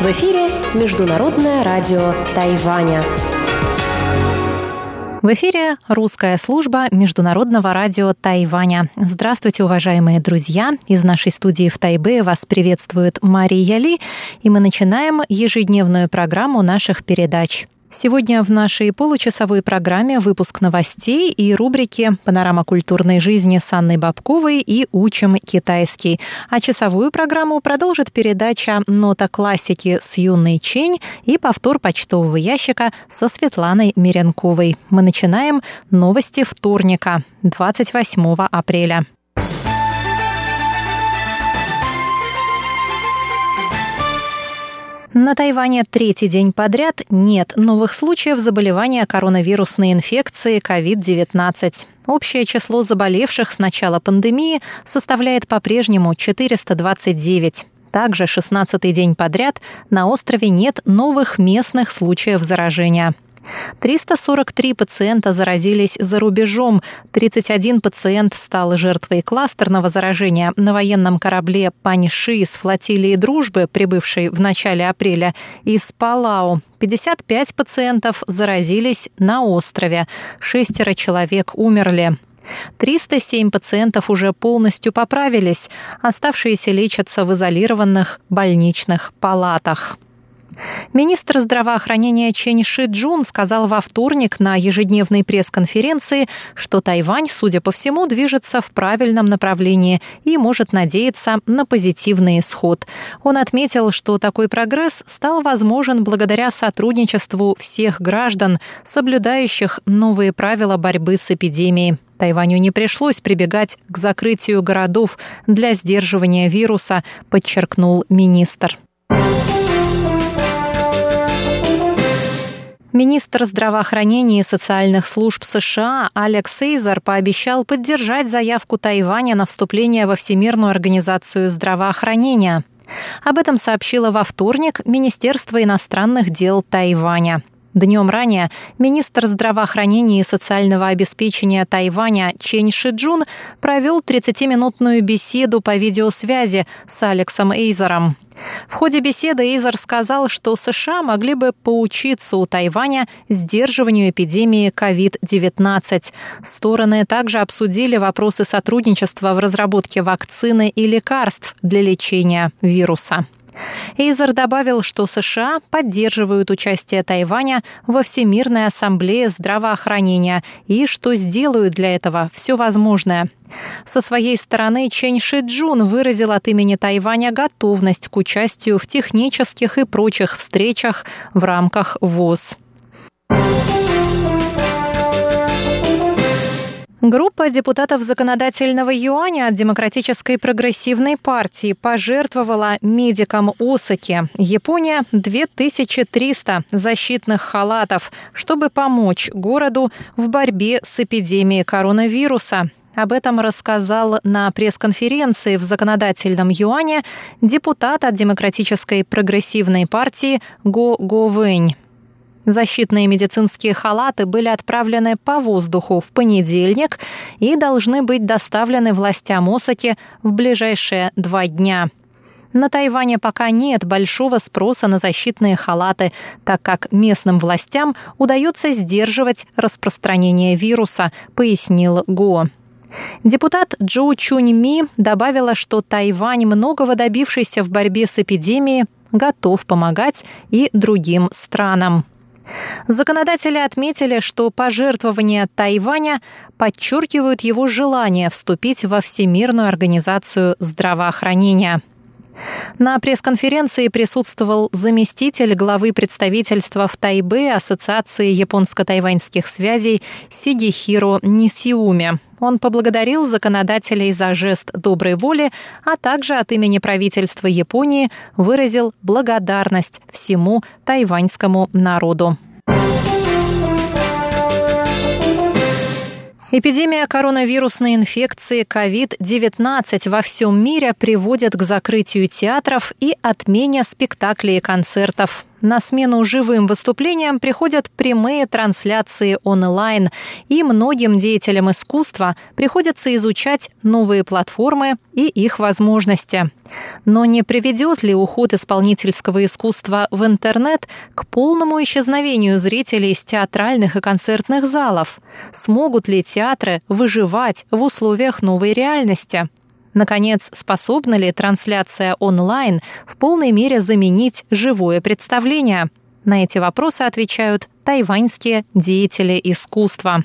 В эфире Международное радио Тайваня. В эфире русская служба Международного радио Тайваня. Здравствуйте, уважаемые друзья! Из нашей студии в Тайбе вас приветствует Мария Ли, и мы начинаем ежедневную программу наших передач. Сегодня в нашей получасовой программе выпуск новостей и рубрики «Панорама культурной жизни» с Анной Бабковой и «Учим китайский». А часовую программу продолжит передача «Нота классики» с Юной Чень и повтор почтового ящика со Светланой Миренковой. Мы начинаем новости вторника, 28 апреля. На Тайване третий день подряд нет новых случаев заболевания коронавирусной инфекцией COVID-19. Общее число заболевших с начала пандемии составляет по-прежнему 429. Также 16-й день подряд на острове нет новых местных случаев заражения. 343 пациента заразились за рубежом. 31 пациент стал жертвой кластерного заражения на военном корабле Паньши из флотилии «Дружбы», прибывшей в начале апреля, из Палау. 55 пациентов заразились на острове. Шестеро человек умерли. 307 пациентов уже полностью поправились, оставшиеся лечатся в изолированных больничных палатах. Министр здравоохранения Чен Ши Джун сказал во вторник на ежедневной пресс-конференции, что Тайвань, судя по всему, движется в правильном направлении и может надеяться на позитивный исход. Он отметил, что такой прогресс стал возможен благодаря сотрудничеству всех граждан, соблюдающих новые правила борьбы с эпидемией. Тайваню не пришлось прибегать к закрытию городов для сдерживания вируса, подчеркнул министр. Министр здравоохранения и социальных служб США Алекс Эйзер пообещал поддержать заявку Тайваня на вступление во Всемирную организацию здравоохранения. Об этом сообщило во вторник Министерство иностранных дел Тайваня. Днем ранее министр здравоохранения и социального обеспечения Тайваня Чен Шиджун провел 30-минутную беседу по видеосвязи с Алексом Эйзером. В ходе беседы Эйзер сказал, что США могли бы поучиться у Тайваня сдерживанию эпидемии COVID-19. Стороны также обсудили вопросы сотрудничества в разработке вакцины и лекарств для лечения вируса. Эйзер добавил, что США поддерживают участие Тайваня во Всемирной ассамблее здравоохранения и что сделают для этого все возможное. Со своей стороны Чен Ши Джун выразил от имени Тайваня готовность к участию в технических и прочих встречах в рамках ВОЗ. Группа депутатов законодательного юаня от Демократической прогрессивной партии пожертвовала медикам Осаки, Япония, 2300 защитных халатов, чтобы помочь городу в борьбе с эпидемией коронавируса. Об этом рассказал на пресс-конференции в законодательном юане депутат от Демократической прогрессивной партии Го Го Вэнь. Защитные медицинские халаты были отправлены по воздуху в понедельник и должны быть доставлены властям Осаки в ближайшие два дня. На Тайване пока нет большого спроса на защитные халаты, так как местным властям удается сдерживать распространение вируса, пояснил Го. Депутат Джо Чунь Ми добавила, что Тайвань, многого добившийся в борьбе с эпидемией, готов помогать и другим странам. Законодатели отметили, что пожертвования Тайваня подчеркивают его желание вступить во Всемирную организацию здравоохранения. На пресс-конференции присутствовал заместитель главы представительства в Тайбе Ассоциации японско-тайваньских связей Сигихиро Нисиуми. Он поблагодарил законодателей за жест доброй воли, а также от имени правительства Японии выразил благодарность всему тайваньскому народу. Эпидемия коронавирусной инфекции COVID-19 во всем мире приводит к закрытию театров и отмене спектаклей и концертов. На смену живым выступлениям приходят прямые трансляции онлайн, и многим деятелям искусства приходится изучать новые платформы и их возможности. Но не приведет ли уход исполнительского искусства в интернет к полному исчезновению зрителей из театральных и концертных залов? Смогут ли театры выживать в условиях новой реальности? Наконец, способна ли трансляция онлайн в полной мере заменить живое представление? На эти вопросы отвечают тайваньские деятели искусства.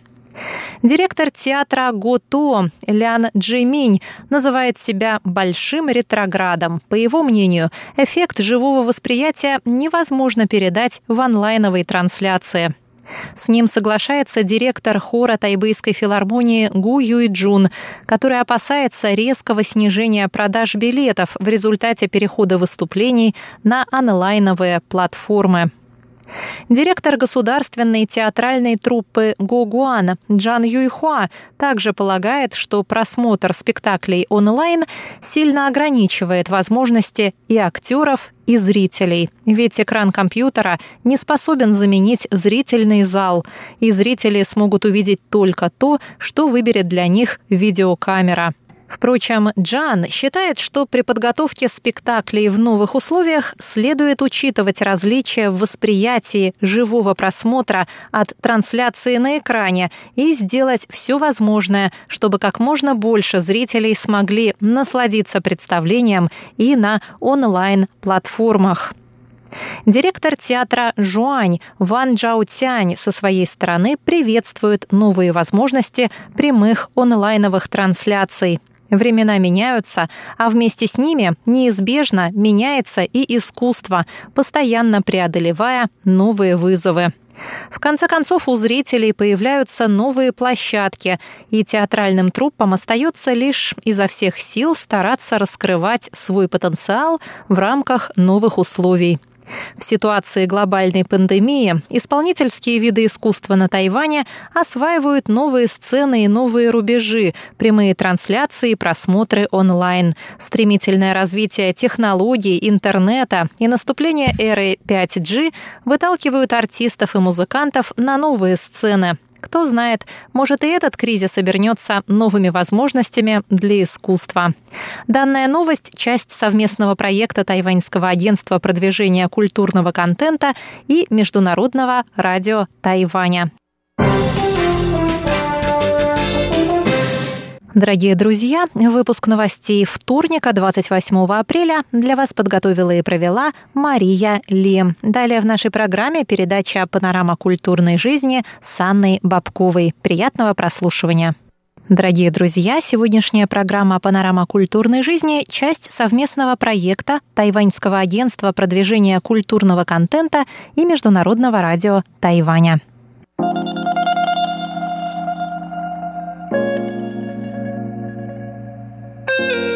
Директор театра Гото Лян Джиминь называет себя большим ретроградом. По его мнению, эффект живого восприятия невозможно передать в онлайновой трансляции. С ним соглашается директор хора Тайбэйской филармонии Гу Юйджун, который опасается резкого снижения продаж билетов в результате перехода выступлений на онлайновые платформы. Директор государственной театральной труппы Гогуан Джан Юйхуа также полагает, что просмотр спектаклей онлайн сильно ограничивает возможности и актеров, и зрителей. Ведь экран компьютера не способен заменить зрительный зал, и зрители смогут увидеть только то, что выберет для них видеокамера. Впрочем, Джан считает, что при подготовке спектаклей в новых условиях следует учитывать различия в восприятии живого просмотра от трансляции на экране и сделать все возможное, чтобы как можно больше зрителей смогли насладиться представлением и на онлайн-платформах. Директор театра «Жуань» Ван Джаутянь со своей стороны приветствует новые возможности прямых онлайновых трансляций. Времена меняются, а вместе с ними неизбежно меняется и искусство, постоянно преодолевая новые вызовы. В конце концов, у зрителей появляются новые площадки, и театральным труппам остается лишь изо всех сил стараться раскрывать свой потенциал в рамках новых условий. В ситуации глобальной пандемии исполнительские виды искусства на Тайване осваивают новые сцены и новые рубежи, прямые трансляции, просмотры онлайн. Стремительное развитие технологий, интернета и наступление эры 5G выталкивают артистов и музыкантов на новые сцены. Кто знает, может и этот кризис обернется новыми возможностями для искусства. Данная новость – часть совместного проекта Тайваньского агентства продвижения культурного контента и Международного радио Тайваня. Дорогие друзья, выпуск новостей вторника, 28 апреля, для вас подготовила и провела Мария Ли. Далее в нашей программе передача «Панорама культурной жизни» с Анной Бабковой. Приятного прослушивания. Дорогие друзья, сегодняшняя программа «Панорама культурной жизни» – часть совместного проекта Тайваньского агентства продвижения культурного контента и Международного радио Тайваня. Thank you.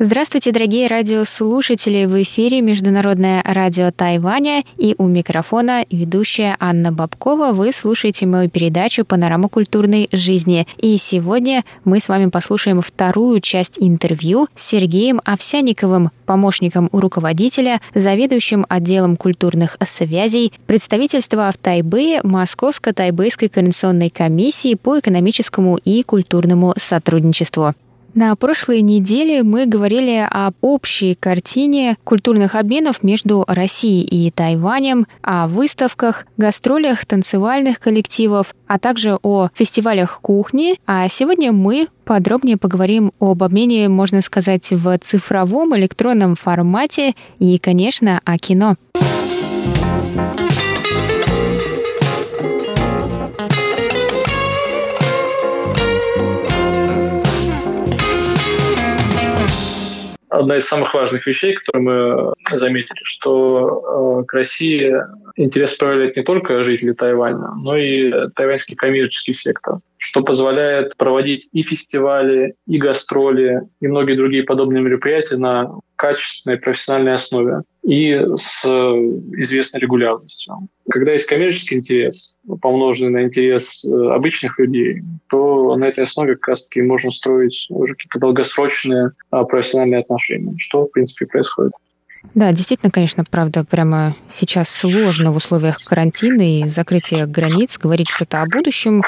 Здравствуйте, дорогие радиослушатели! В эфире Международное радио Тайваня и у микрофона ведущая Анна Бабкова. Вы слушаете мою передачу «Панорама культурной жизни». И сегодня мы с вами послушаем вторую часть интервью с Сергеем Овсяниковым, помощником у руководителя, заведующим отделом культурных связей представительства в Тайбэе Московско-Тайбэйской координационной комиссии по экономическому и культурному сотрудничеству. На прошлой неделе мы говорили об общей картине культурных обменов между Россией и Тайванем, о выставках, гастролях танцевальных коллективов, а также о фестивалях кухни. А сегодня мы подробнее поговорим об обмене, можно сказать, в цифровом электронном формате и, конечно, о кино. Одна из самых важных вещей, которые мы заметили, что э, к России интерес проявляет не только жители Тайваня, но и тайваньский коммерческий сектор, что позволяет проводить и фестивали, и гастроли, и многие другие подобные мероприятия на качественной профессиональной основе и с известной регулярностью. Когда есть коммерческий интерес, помноженный на интерес э, обычных людей, то на этой основе как раз-таки можно строить уже какие-то долгосрочные а, профессиональные отношения, что, в принципе, происходит. Да, действительно, конечно, правда, прямо сейчас сложно в условиях карантина и закрытия границ говорить что-то о будущем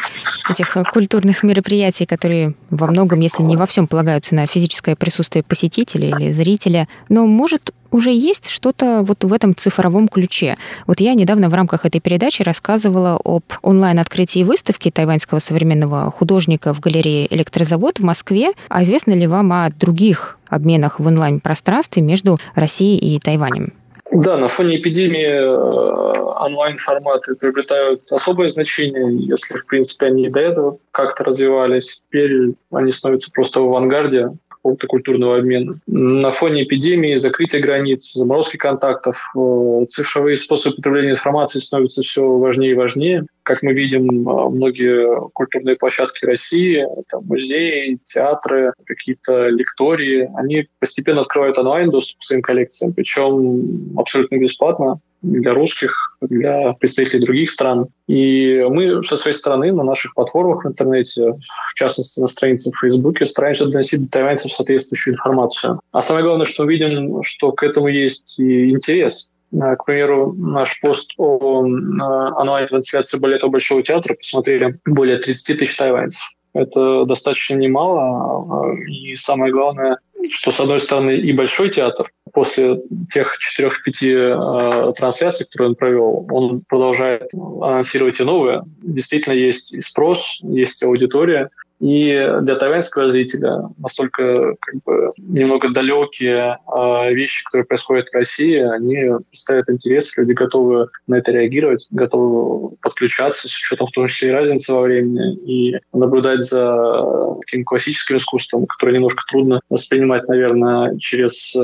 этих культурных мероприятий, которые во многом, если не во всем, полагаются на физическое присутствие посетителя или зрителя. Но может уже есть что-то вот в этом цифровом ключе. Вот я недавно в рамках этой передачи рассказывала об онлайн-открытии выставки тайваньского современного художника в галерее «Электрозавод» в Москве. А известно ли вам о других обменах в онлайн-пространстве между Россией и Тайванем? Да, на фоне эпидемии э, онлайн-форматы приобретают особое значение, если, в принципе, они до этого как-то развивались. Теперь они становятся просто в авангарде какого-то культурного обмена. На фоне эпидемии, закрытия границ, заморозки контактов, э, цифровые способы потребления информации становятся все важнее и важнее. Как мы видим, э, многие культурные площадки России, там, музеи, театры, какие-то лектории, они постепенно открывают онлайн-доступ к своим коллекциям, причем абсолютно бесплатно для русских, для представителей других стран. И мы со своей стороны на наших платформах в интернете, в частности на странице в Фейсбуке, стараемся доносить до тайваньцев соответствующую информацию. А самое главное, что мы видим, что к этому есть и интерес. А, к примеру, наш пост о а, онлайн-трансляции балета Большого театра посмотрели более 30 тысяч тайваньцев. Это достаточно немало. А, и самое главное, что, с одной стороны, и Большой театр после тех четырех-пяти э, трансляций, которые он провел, он продолжает анонсировать и новые. Действительно есть и спрос, есть аудитория. И для тайваньского зрителя настолько как бы, немного далекие э, вещи, которые происходят в России, они представляют интерес, люди готовы на это реагировать, готовы подключаться с учетом в том числе и разницы во времени, и наблюдать за таким классическим искусством, которое немножко трудно воспринимать, наверное, через э,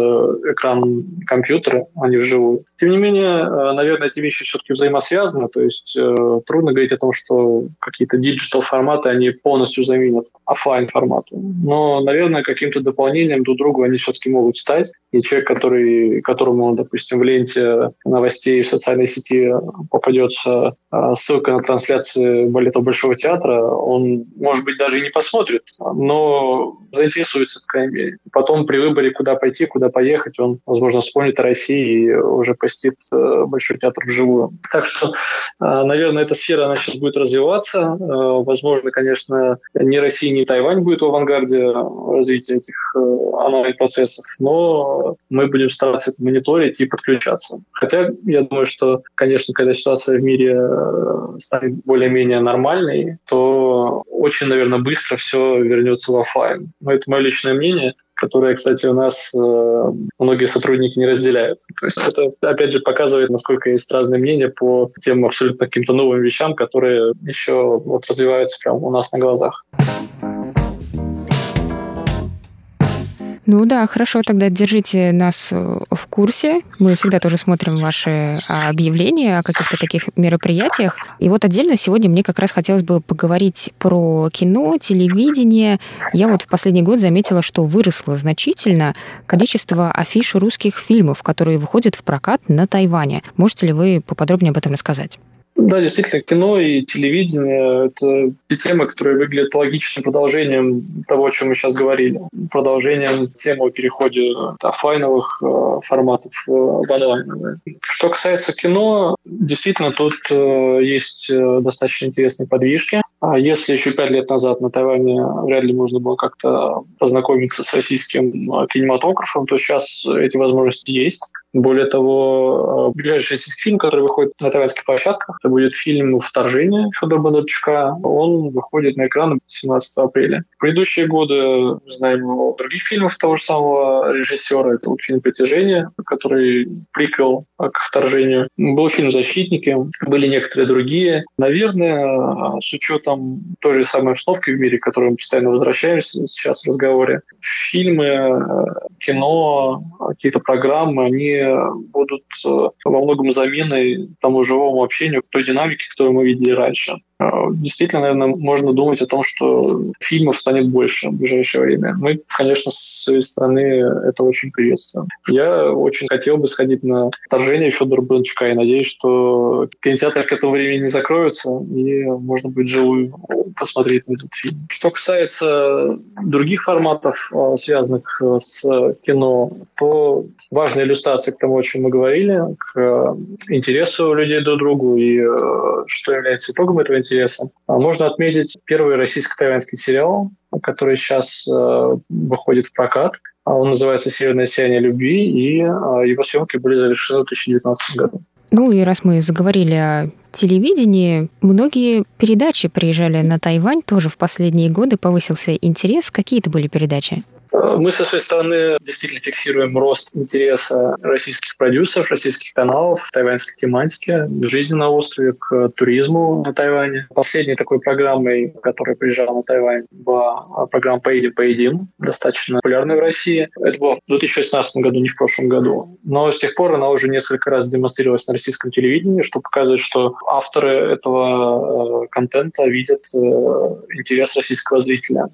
экран компьютера, а не вживую. Тем не менее, э, наверное, эти вещи все-таки взаимосвязаны, то есть э, трудно говорить о том, что какие-то digital форматы, они полностью заменяют заменят офлайн форматы. Но, наверное, каким-то дополнением друг другу они все-таки могут стать. И человек, который, которому, допустим, в ленте новостей в социальной сети попадется а, ссылка на трансляцию балета Большого театра, он, может быть, даже и не посмотрит, но заинтересуется, по крайней мере. Потом при выборе, куда пойти, куда поехать, он, возможно, вспомнит о России и уже посетит э, Большой театр вживую. Так что, а, наверное, эта сфера, она сейчас будет развиваться. Э, возможно, конечно, не ни Россия, ни Тайвань будет в авангарде развития этих э, онлайн-процессов, но мы будем стараться это мониторить и подключаться. Хотя я думаю, что, конечно, когда ситуация в мире э, станет более-менее нормальной, то очень, наверное, быстро все вернется в офлайн. Но это мое личное мнение которое, кстати, у нас э, многие сотрудники не разделяют. То есть это, опять же, показывает, насколько есть разные мнения по тем абсолютно каким-то новым вещам, которые еще вот развиваются прямо у нас на глазах. Ну да, хорошо, тогда держите нас э, в курсе. Мы всегда тоже смотрим ваши а, объявления о каких-то таких мероприятиях. И вот отдельно сегодня мне как раз хотелось бы поговорить про кино, телевидение. Я вот в последний год заметила, что выросло значительно количество афиш русских фильмов, которые выходят в прокат на Тайване. Можете ли вы поподробнее об этом рассказать? Да, действительно, кино и телевидение – это те темы, которые выглядят логичным продолжением того, о чем мы сейчас говорили. Продолжением темы о переходе от офлайновых э, форматов э, в онлайн. Что касается кино, действительно, тут э, есть достаточно интересные подвижки. А если еще пять лет назад на Тайване вряд ли можно было как-то познакомиться с российским кинематографом, то сейчас эти возможности есть. Более того, ближайший российский фильм, который выходит на тайваньских площадках, это будет фильм «Вторжение» Федора Бондарчука. Он выходит на экраны 17 апреля. В предыдущие годы знаем о других фильмах того же самого режиссера. Это вот фильм «Притяжение», который приквел к «Вторжению». Был фильм «Защитники», были некоторые другие. Наверное, с учетом той же самой обстановки в мире, к которой мы постоянно возвращаемся сейчас в разговоре, фильмы, кино, какие-то программы, они будут во многом заменой тому живому общению, той динамики, которую мы видели раньше. А, действительно, наверное, можно думать о том, что фильмов станет больше в ближайшее время. Мы, конечно, с своей стороны это очень приветствуем. Я очень хотел бы сходить на вторжение Федора Бондарчука и надеюсь, что кинотеатры к этому времени не закроются, и можно будет живую посмотреть на этот фильм. Что касается других форматов, а, связанных с кино, то важная иллюстрация к тому, о чем мы говорили, к интересу людей друг к другу и э, что является итогом этого интереса. А можно отметить первый российско-тайваньский сериал, который сейчас э, выходит в прокат. А он называется «Северное сияние любви», и э, его съемки были завершены в 2019 году. Ну и раз мы заговорили о телевидении, многие передачи приезжали на Тайвань тоже в последние годы, повысился интерес. Какие это были передачи? Мы со своей стороны действительно фиксируем рост интереса российских продюсеров, российских каналов тайваньской тематике, жизни на острове, к туризму на Тайване. Последней такой программой, которая приезжала на Тайвань, была программа «Поедем, поедим», достаточно популярная в России. Это было в 2016 году, не в прошлом году. Но с тех пор она уже несколько раз демонстрировалась на российском телевидении, что показывает, что авторы этого э, контента видят э, интерес российского зрителя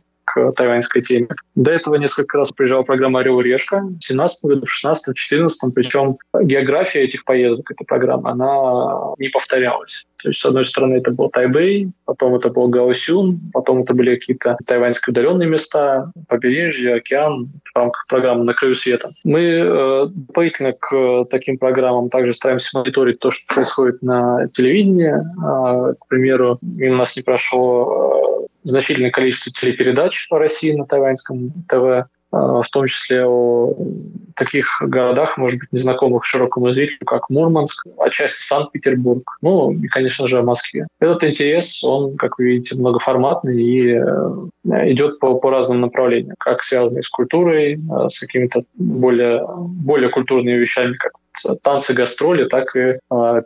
тайваньской теме. До этого несколько раз приезжала программа «Орел и решка» в 2017 году, в 2016, 2014, причем география этих поездок, этой программы, она не повторялась. То есть, с одной стороны, это был Тайбэй, потом это был Гаосюн, потом это были какие-то тайваньские удаленные места, побережье, океан в рамках программы «На краю света». Мы э, дополнительно к таким программам также стараемся мониторить то, что происходит на телевидении. Э, к примеру, мимо нас не прошло э, значительное количество телепередач по России на тайваньском ТВ. А, в том числе о таких городах, может быть, незнакомых широкому зрителю, как Мурманск, отчасти Санкт-Петербург, ну и, конечно же, о Москве. Этот интерес, он, как вы видите, многоформатный и э, идет по, по разным направлениям, как связанный с культурой, э, с какими-то более, более культурными вещами, как танцы, гастроли, так и э,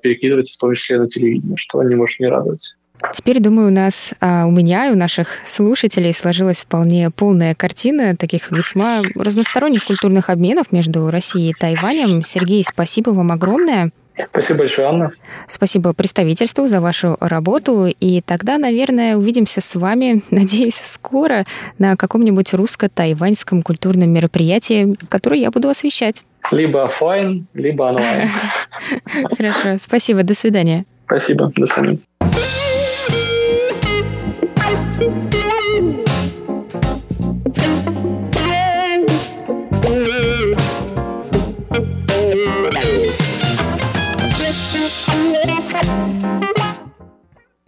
перекидывается в том числе на телевидение, что не может не радовать. Теперь, думаю, у нас, а, у меня и у наших слушателей сложилась вполне полная картина таких весьма разносторонних культурных обменов между Россией и Тайванем. Сергей, спасибо вам огромное. Спасибо большое, Анна. Спасибо представительству за вашу работу. И тогда, наверное, увидимся с вами, надеюсь, скоро на каком-нибудь русско-тайваньском культурном мероприятии, которое я буду освещать. Либо офлайн, либо онлайн. Хорошо, спасибо, до свидания. Спасибо, до свидания.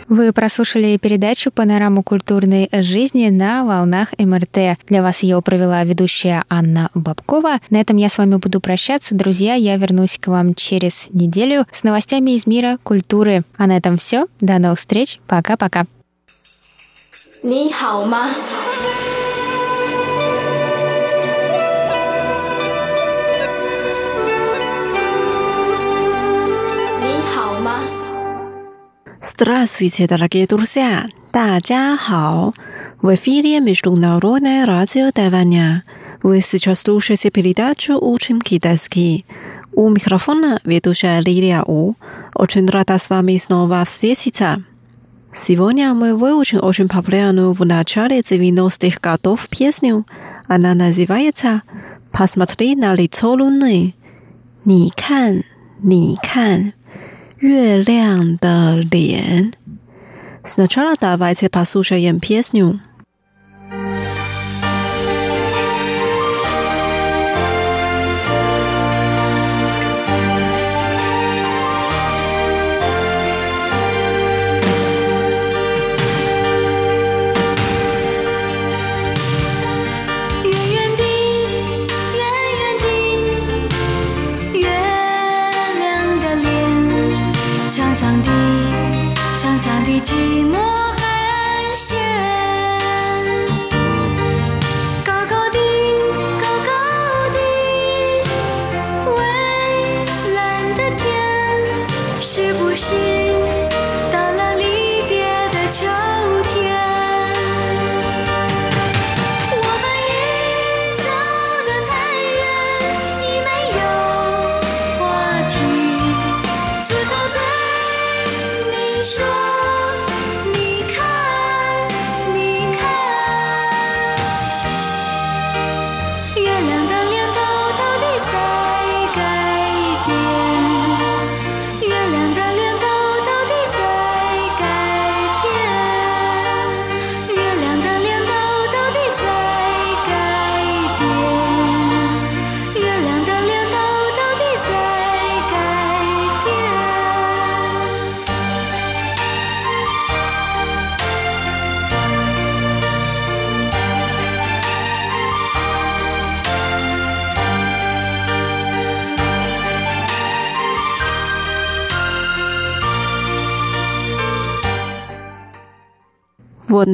Вы прослушали передачу «Панораму культурной жизни» на волнах МРТ. Для вас ее провела ведущая Анна Бабкова. На этом я с вами буду прощаться. Друзья, я вернусь к вам через неделю с новостями из мира культуры. А на этом все. До новых встреч. Пока-пока. 你好吗 ？Здравствуйте, дорогие друзья! 大家好! В эфире Международное радио Тайваня. Вы сейчас слушаете передачу «Учим китайский». У микрофона ведущая Лилия У. Очень рада с вами снова встретиться. Сегодня мы выучим очень популярную в начале 90-х годов песню. Она называется «Посмотри на лицо луны». 你看，你看。 月亮的脸。Сначала давайте послушаем песню.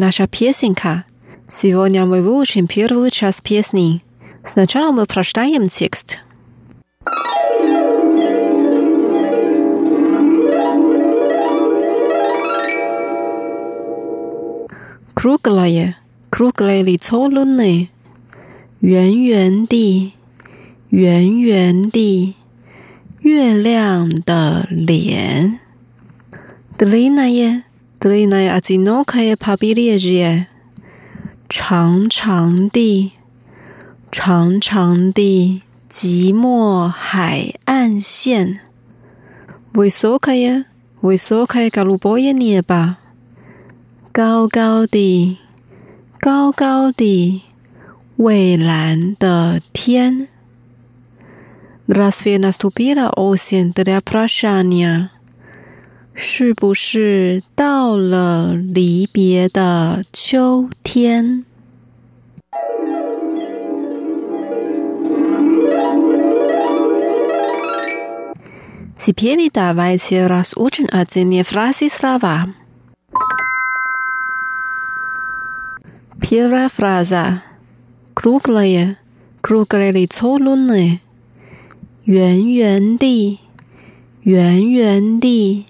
наша песенка. Сегодня мы выучим первую часть песни. Сначала мы прочитаем текст. Круглое, круглое лицо луны, 圆圆的，圆圆的月亮的脸。Длинное, 德里奈阿吉诺卡耶帕比列日耶，长长地，长长地，寂寞海岸线。维索卡耶，维索卡耶，卡鲁波耶涅巴，高高地，高高地，蔚蓝的天。Las venas tupira ocean de la prashania。Pras 是不是到了离别的秋天？Теперь давайте разучим один фразы слова. Первая фраза. круглое, круглое лицо луны, 圆圆的，圆圆的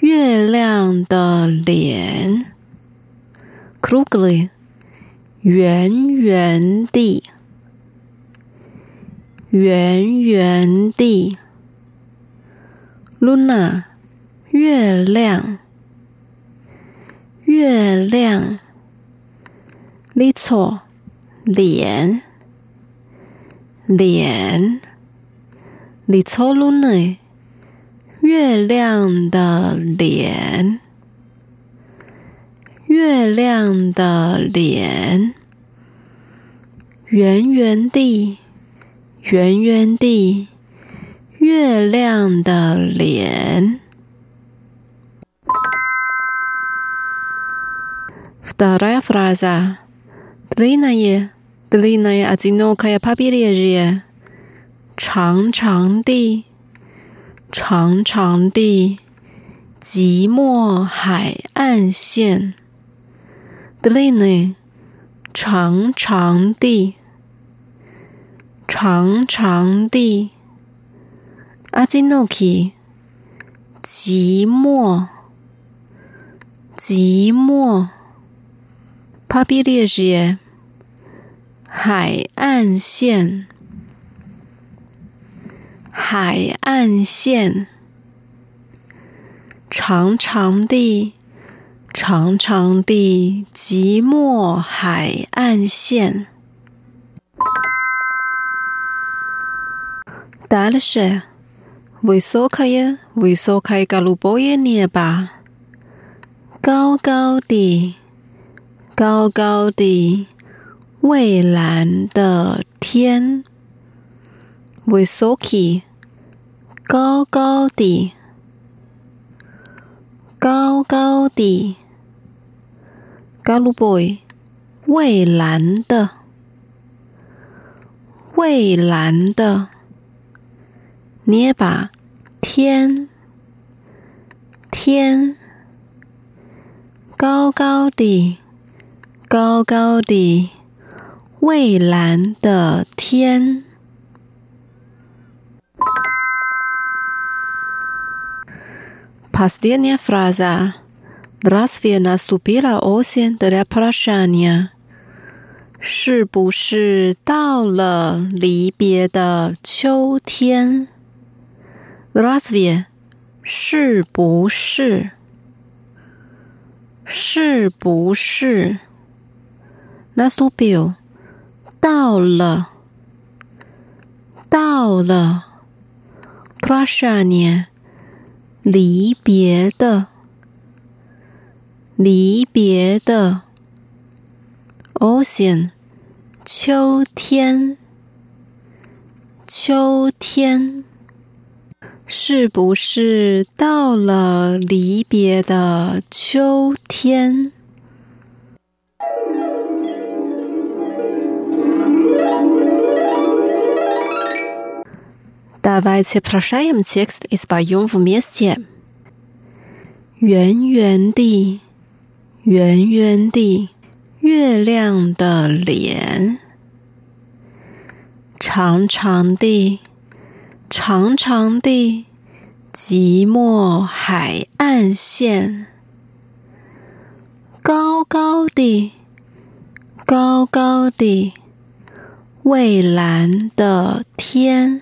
月亮的脸 crudely 圆圆的圆圆的 luna 月亮月亮 little 脸脸 litoluna 月亮的脸，月亮的脸，圆圆的，圆圆的，月亮的脸。Вторая фраза. Длинная. длинное одинокое побережье，长长的， 长长的寂寞海岸线。длинный，长长的，长长的，одинокий，寂寞，寂寞，побережье。海岸线， 海岸线，长长的，长长的寂寞海岸线。Дальше высокое, высокое голубое небо，高高的，高高的。蔚蓝的天，Высокий， 高高的，高高的，girl boy，蔚蓝的，蔚蓝的，捏把，天，天，高高的，高高的，蔚蓝的天。Последняя фраза. Разве наступила осень для прощания? 是不是到了离别的秋天？Разве 是不是？是不是？Наступил 到了，到了，прощание， 离别的。离别的。Ocean 秋天。秋天。是不是到了离别的秋天？？Давайте прощаем текст и споем вместе. 圆圆的， 圆圆的月亮的脸，长长的长长的寂寞海岸线，高高的高高的蔚蓝的天。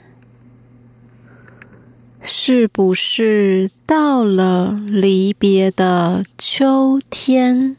是不是到了离别的秋天？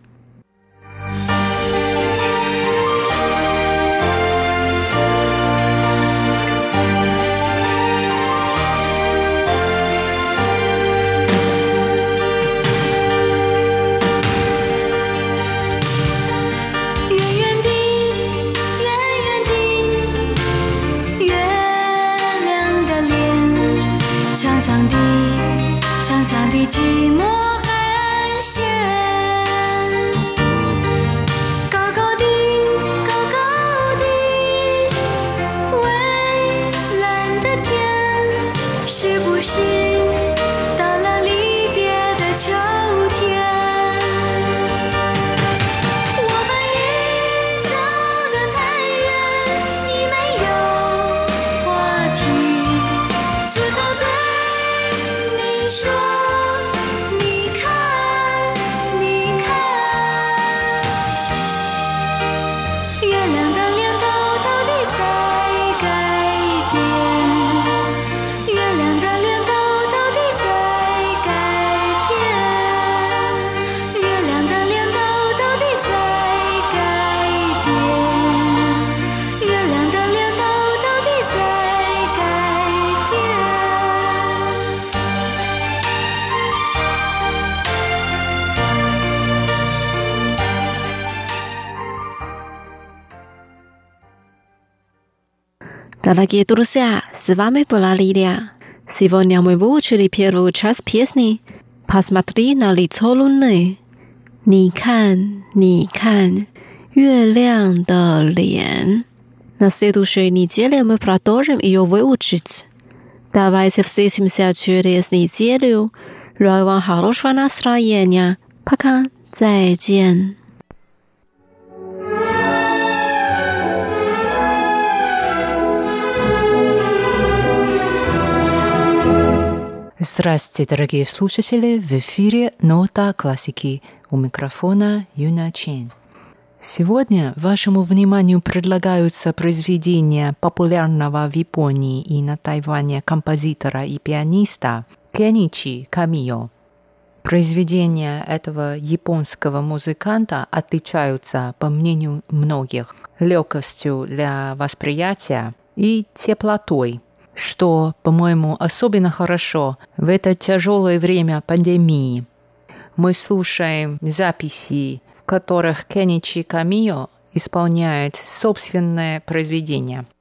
Дорогие друзья, с вами была Лилия. Сегодня мы выучили первую часть песни «Посмотри на лицо луны». 你看，你看，月亮的脸。На следующей неделе мы продолжим ее выучить. Давайте встретимся через неделю. Желаю вам хорошего настроения. Пока. 再见。 Здравствуйте, дорогие слушатели! В эфире «Нота классики» у микрофона Юна Чен. Сегодня вашему вниманию предлагаются произведения популярного в Японии и на Тайване композитора и пианиста Кеничи Камио. Произведения этого японского музыканта отличаются, по мнению многих, легкостью для восприятия и теплотой – что, по-моему, особенно хорошо в это тяжелое время пандемии. Мы слушаем записи, в которых Кеничи Камио исполняет собственное произведение –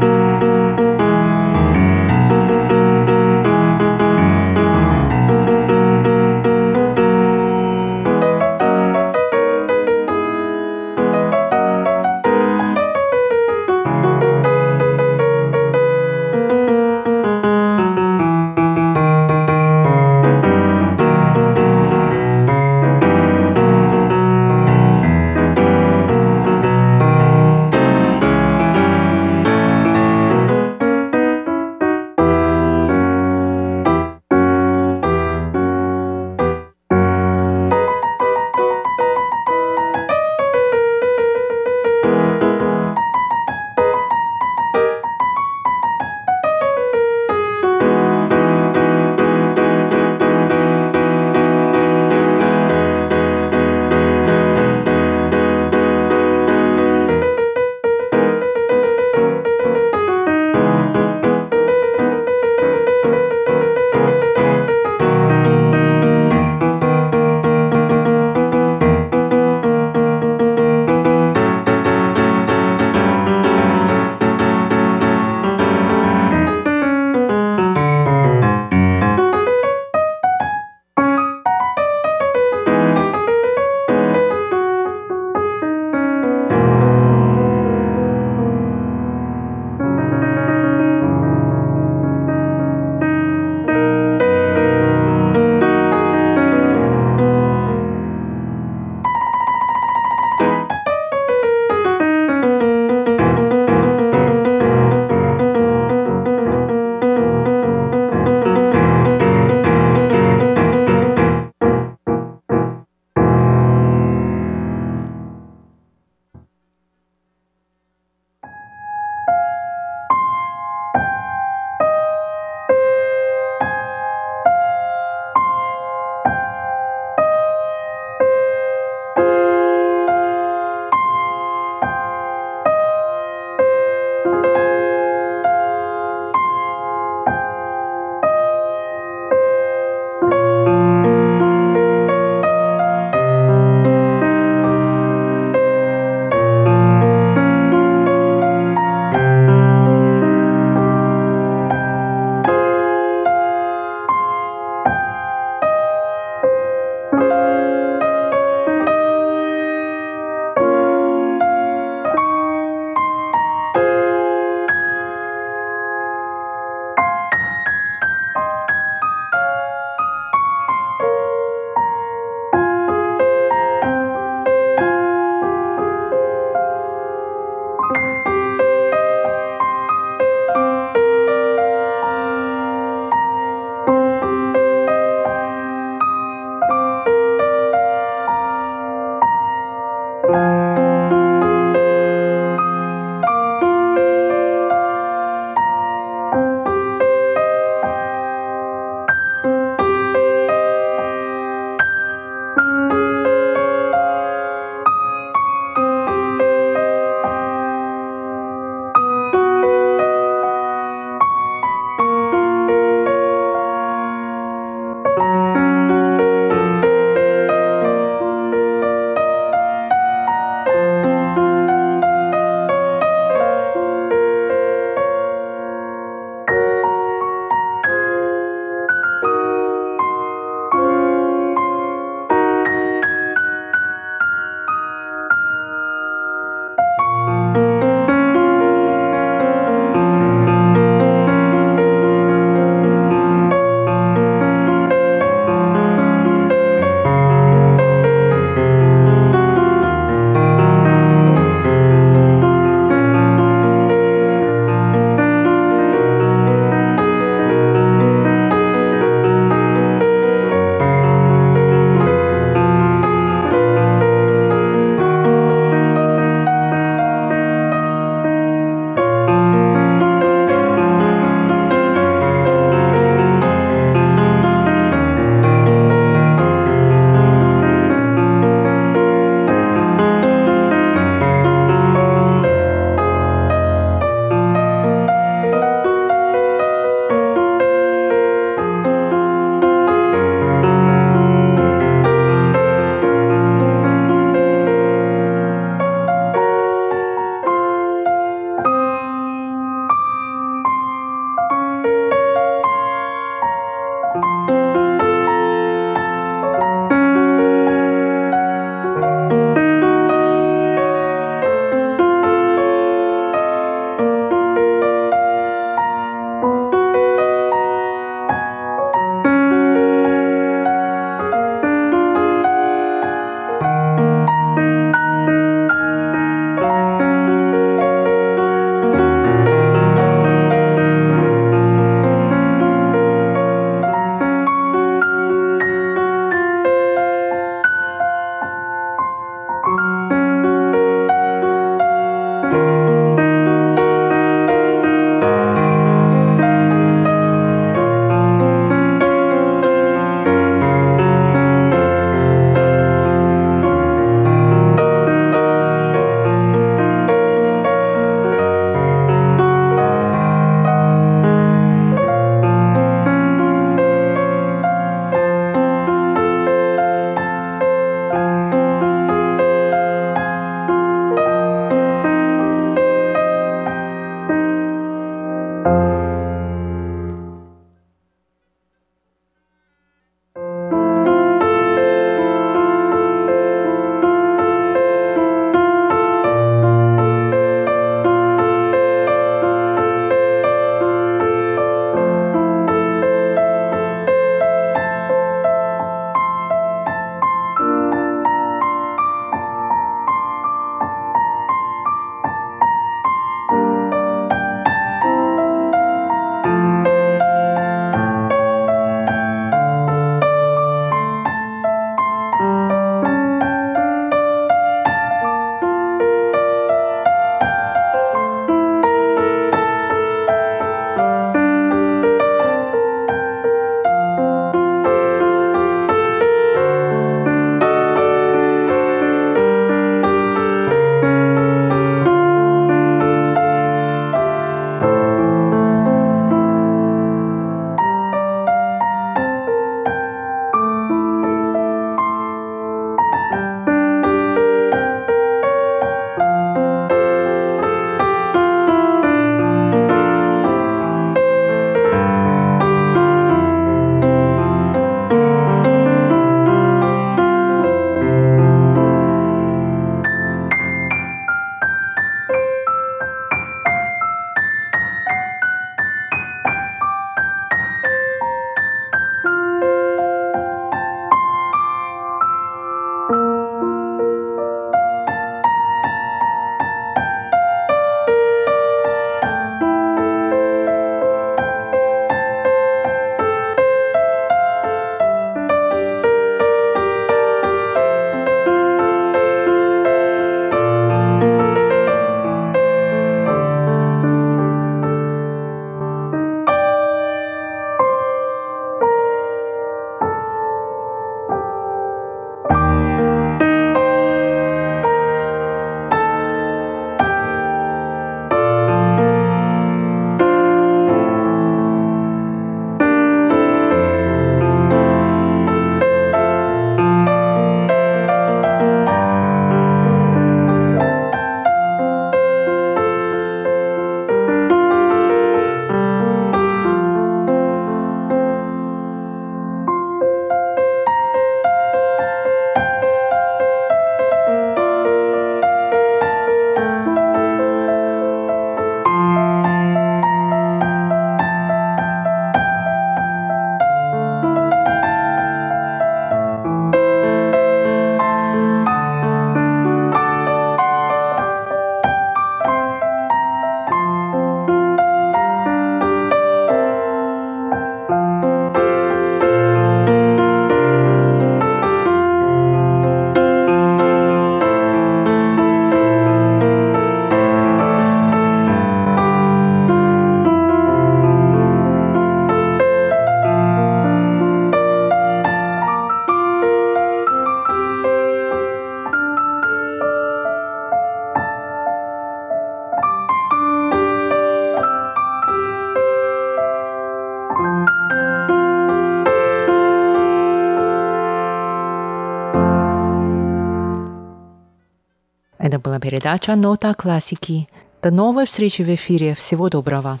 передача «Нота классики». До новой встречи в эфире. Всего доброго.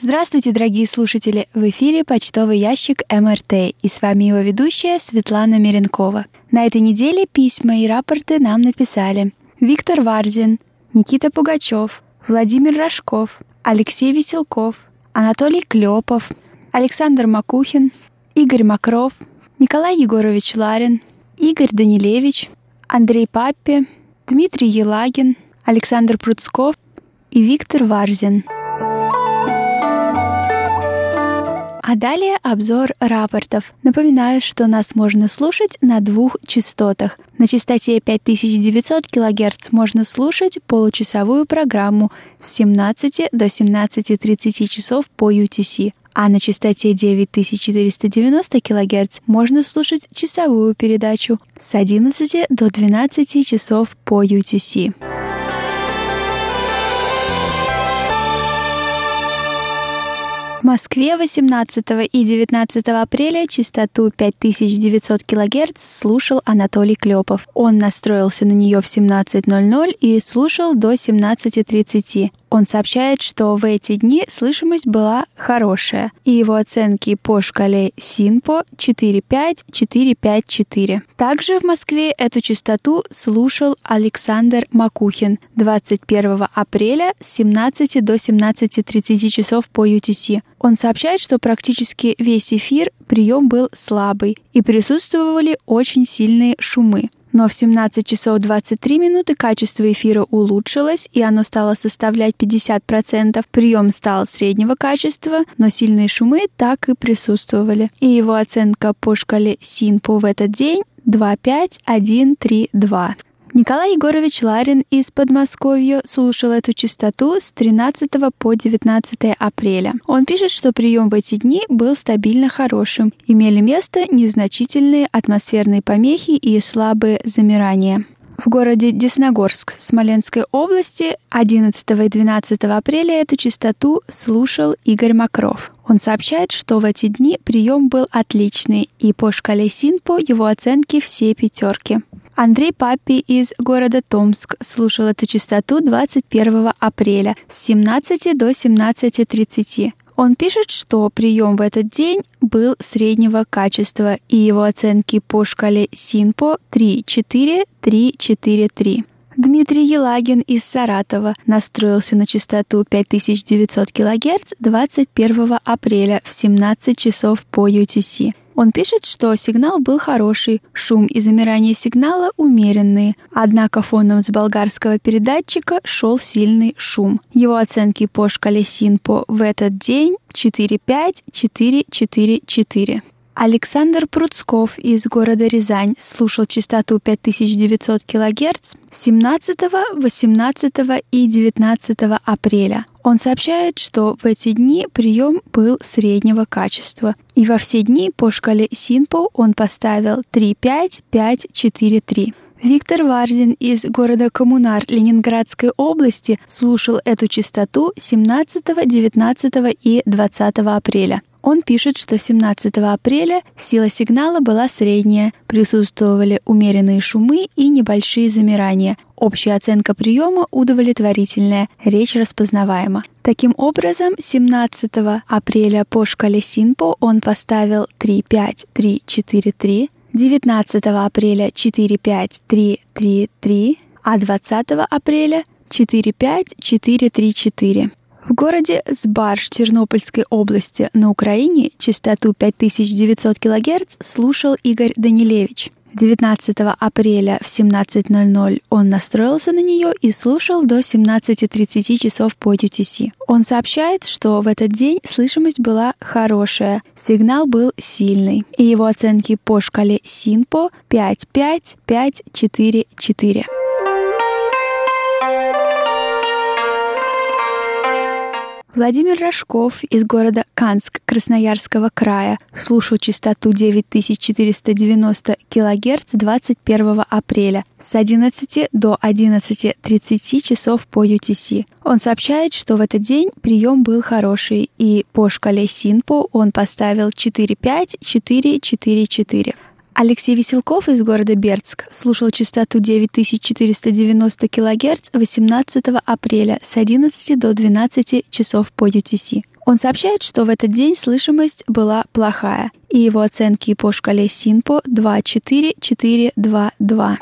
Здравствуйте, дорогие слушатели! В эфире почтовый ящик МРТ, и с вами его ведущая Светлана Меренкова. На этой неделе письма и рапорты нам написали Виктор Варзин, Никита Пугачев, Владимир Рожков, Алексей Веселков, Анатолий Клепов, Александр Макухин, Игорь Макров, Николай Егорович Ларин, Игорь Данилевич, Андрей Паппи, Дмитрий Елагин, Александр Пруцков и Виктор Варзин – А далее обзор рапортов. Напоминаю, что нас можно слушать на двух частотах. На частоте 5900 кГц можно слушать получасовую программу с 17 до 17.30 часов по UTC, а на частоте 9490 кГц можно слушать часовую передачу с 11 до 12 часов по UTC. В Москве 18 и 19 апреля частоту 5900 кГц слушал Анатолий Клепов. Он настроился на нее в 17.00 и слушал до 17.30. Он сообщает, что в эти дни слышимость была хорошая, и его оценки по шкале СИНПО 45454. Также в Москве эту частоту слушал Александр Макухин 21 апреля с 17 до 17.30 часов по UTC. Он сообщает, что практически весь эфир прием был слабый и присутствовали очень сильные шумы. Но в 17 часов 23 минуты качество эфира улучшилось, и оно стало составлять 50%. Прием стал среднего качества, но сильные шумы так и присутствовали. И его оценка по шкале СИНПО в этот день 25132. Николай Егорович Ларин из Подмосковья слушал эту частоту с 13 по 19 апреля. Он пишет, что прием в эти дни был стабильно хорошим. Имели место незначительные атмосферные помехи и слабые замирания в городе Десногорск Смоленской области 11 и 12 апреля эту частоту слушал Игорь Макров. Он сообщает, что в эти дни прием был отличный, и по шкале СИНПО его оценки все пятерки. Андрей Папи из города Томск слушал эту частоту 21 апреля с 17 до 17.30. Он пишет, что прием в этот день был среднего качества, и его оценки по шкале СИНПО 3-4-3-4-3. Дмитрий Елагин из Саратова настроился на частоту 5900 кГц 21 апреля в 17 часов по UTC. Он пишет, что сигнал был хороший, шум и замирание сигнала умеренные, однако фоном с болгарского передатчика шел сильный шум. Его оценки по шкале СИНПО в этот день 4-5-4-4-4. Александр Пруцков из города Рязань слушал частоту 5900 кГц 17, 18 и 19 апреля. Он сообщает, что в эти дни прием был среднего качества. И во все дни по шкале СИНПО он поставил 3-5-5-4-3. Виктор Варзин из города Коммунар Ленинградской области слушал эту частоту 17, 19 и 20 апреля. Он пишет, что 17 апреля сила сигнала была средняя, присутствовали умеренные шумы и небольшие замирания. Общая оценка приема удовлетворительная, речь распознаваема. Таким образом, 17 апреля по шкале Синпо он поставил 3-5-3-4-3, 19 апреля 4-5-3-3-3, а 20 апреля 4-5-4-3-4. В городе Сбарж Тернопольской области на Украине частоту 5900 кГц слушал Игорь Данилевич. 19 апреля в 17.00 он настроился на нее и слушал до 17.30 часов по UTC. Он сообщает, что в этот день слышимость была хорошая, сигнал был сильный, и его оценки по шкале СИНПО 5-5-5-4-4. Владимир Рожков из города Канск Красноярского края слушал частоту 9490 кГц 21 апреля с 11 до 11.30 часов по UTC. Он сообщает, что в этот день прием был хороший, и по шкале Синпо он поставил 4-5-4-4-4. Алексей Веселков из города Бердск слушал частоту 9490 кГц 18 апреля с 11 до 12 часов по UTC. Он сообщает, что в этот день слышимость была плохая, и его оценки по шкале Синпо 24422.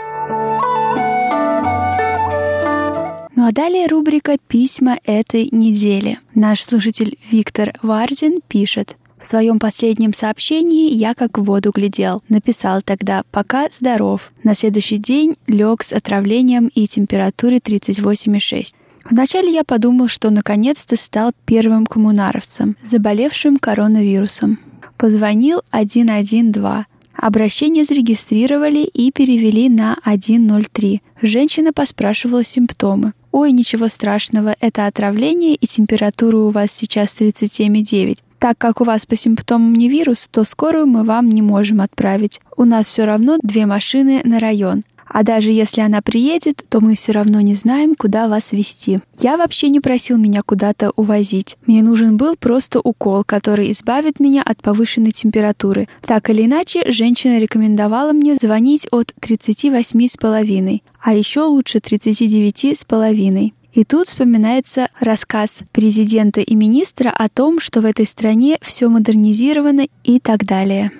Ну а далее рубрика «Письма этой недели». Наш слушатель Виктор Варзин пишет – в своем последнем сообщении я как в воду глядел. Написал тогда «пока здоров». На следующий день лег с отравлением и температурой 38,6. Вначале я подумал, что наконец-то стал первым коммунаровцем, заболевшим коронавирусом. Позвонил 112. Обращение зарегистрировали и перевели на 103. Женщина поспрашивала симптомы. «Ой, ничего страшного, это отравление и температура у вас сейчас 37,9. Так как у вас по симптомам не вирус, то скорую мы вам не можем отправить. У нас все равно две машины на район. А даже если она приедет, то мы все равно не знаем, куда вас вести. Я вообще не просил меня куда-то увозить. Мне нужен был просто укол, который избавит меня от повышенной температуры. Так или иначе, женщина рекомендовала мне звонить от 38,5, а еще лучше 39,5. И тут вспоминается рассказ президента и министра о том, что в этой стране все модернизировано и так далее.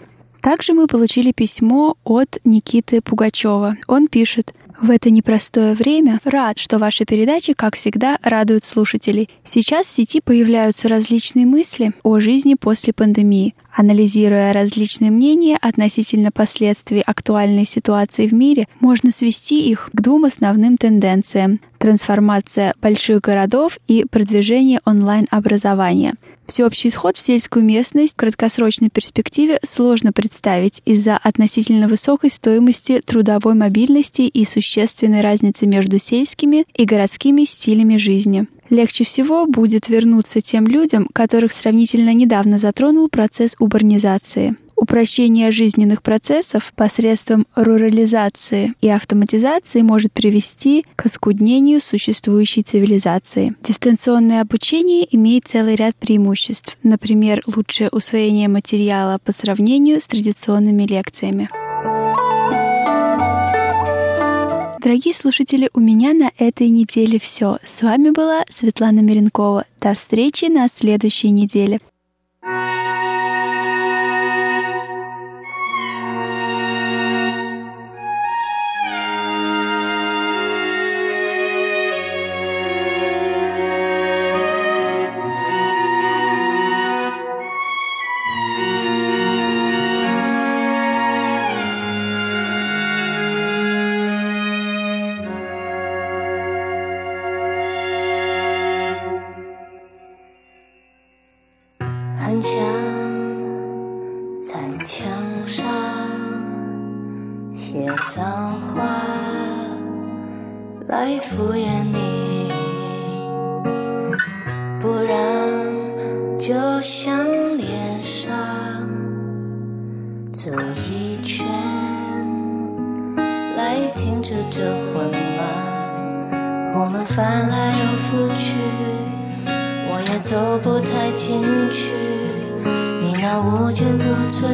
Также мы получили письмо от Никиты Пугачева. Он пишет, в это непростое время рад, что ваши передачи, как всегда, радуют слушателей. Сейчас в сети появляются различные мысли о жизни после пандемии. Анализируя различные мнения относительно последствий актуальной ситуации в мире, можно свести их к двум основным тенденциям – трансформация больших городов и продвижение онлайн-образования. Всеобщий исход в сельскую местность в краткосрочной перспективе сложно представить из-за относительно высокой стоимости трудовой мобильности и существенной разницы между сельскими и городскими стилями жизни. Легче всего будет вернуться тем людям, которых сравнительно недавно затронул процесс урбанизации. Упрощение жизненных процессов посредством рурализации и автоматизации может привести к оскуднению существующей цивилизации. Дистанционное обучение имеет целый ряд преимуществ, например, лучшее усвоение материала по сравнению с традиционными лекциями. Дорогие слушатели, у меня на этой неделе все. С вами была Светлана Миренкова. До встречи на следующей неделе. 桑花来敷衍你，不然就像脸上走一圈，来停止这混乱。我们翻来又覆去，我也走不太进去，你那无坚不摧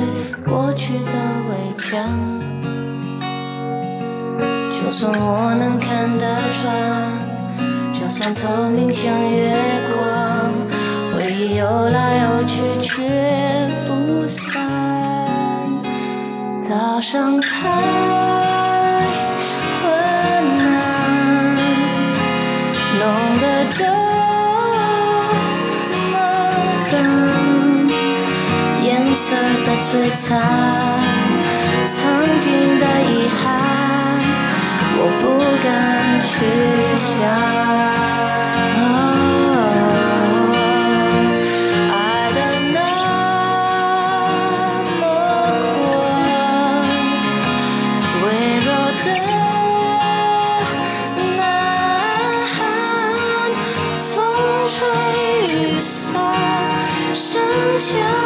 过去的围墙。算我能看得穿，就算透明像月光，回忆游来游去却不散。早上太昏暗，弄得这么淡，颜色的璀璨，曾经的遗憾。我不敢去想，爱的那么狂，微弱的呐喊，风吹雨散，剩下。